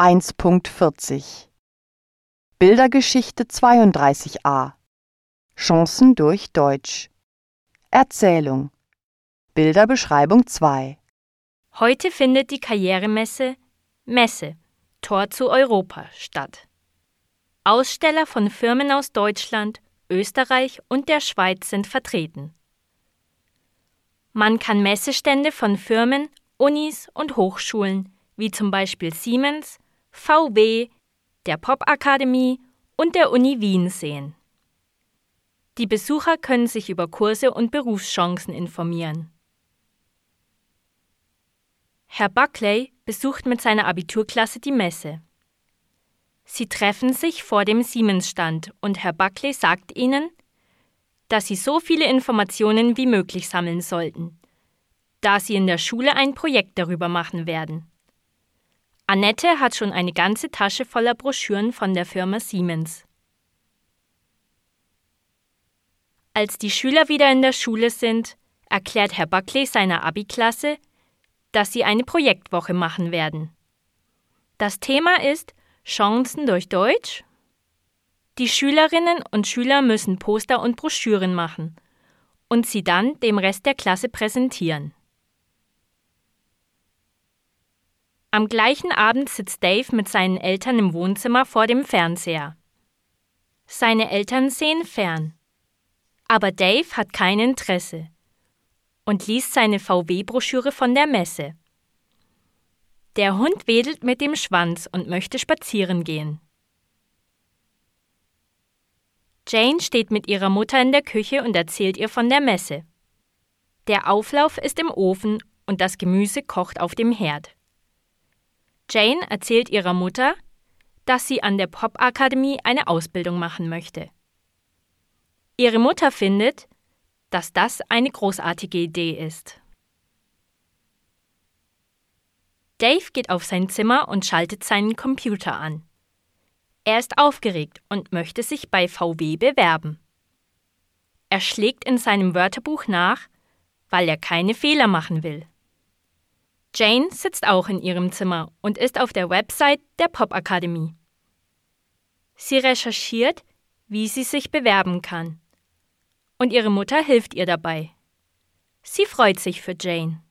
1.40 Bildergeschichte 32a Chancen durch Deutsch. Erzählung. Bilderbeschreibung 2 Heute findet die Karrieremesse Messe Tor zu Europa statt. Aussteller von Firmen aus Deutschland, Österreich und der Schweiz sind vertreten. Man kann Messestände von Firmen, Unis und Hochschulen wie zum Beispiel Siemens, VW, der Popakademie und der Uni Wien sehen. Die Besucher können sich über Kurse und Berufschancen informieren. Herr Buckley besucht mit seiner Abiturklasse die Messe. Sie treffen sich vor dem Siemens-Stand und Herr Buckley sagt ihnen, dass sie so viele Informationen wie möglich sammeln sollten, da sie in der Schule ein Projekt darüber machen werden. Annette hat schon eine ganze Tasche voller Broschüren von der Firma Siemens. Als die Schüler wieder in der Schule sind, erklärt Herr Buckley seiner Abi-Klasse, dass sie eine Projektwoche machen werden. Das Thema ist Chancen durch Deutsch. Die Schülerinnen und Schüler müssen Poster und Broschüren machen und sie dann dem Rest der Klasse präsentieren. Am gleichen Abend sitzt Dave mit seinen Eltern im Wohnzimmer vor dem Fernseher. Seine Eltern sehen fern. Aber Dave hat kein Interesse und liest seine VW-Broschüre von der Messe. Der Hund wedelt mit dem Schwanz und möchte spazieren gehen. Jane steht mit ihrer Mutter in der Küche und erzählt ihr von der Messe. Der Auflauf ist im Ofen und das Gemüse kocht auf dem Herd. Jane erzählt ihrer Mutter, dass sie an der Popakademie eine Ausbildung machen möchte. Ihre Mutter findet, dass das eine großartige Idee ist. Dave geht auf sein Zimmer und schaltet seinen Computer an. Er ist aufgeregt und möchte sich bei VW bewerben. Er schlägt in seinem Wörterbuch nach, weil er keine Fehler machen will. Jane sitzt auch in ihrem Zimmer und ist auf der Website der Popakademie. Sie recherchiert, wie sie sich bewerben kann. Und ihre Mutter hilft ihr dabei. Sie freut sich für Jane.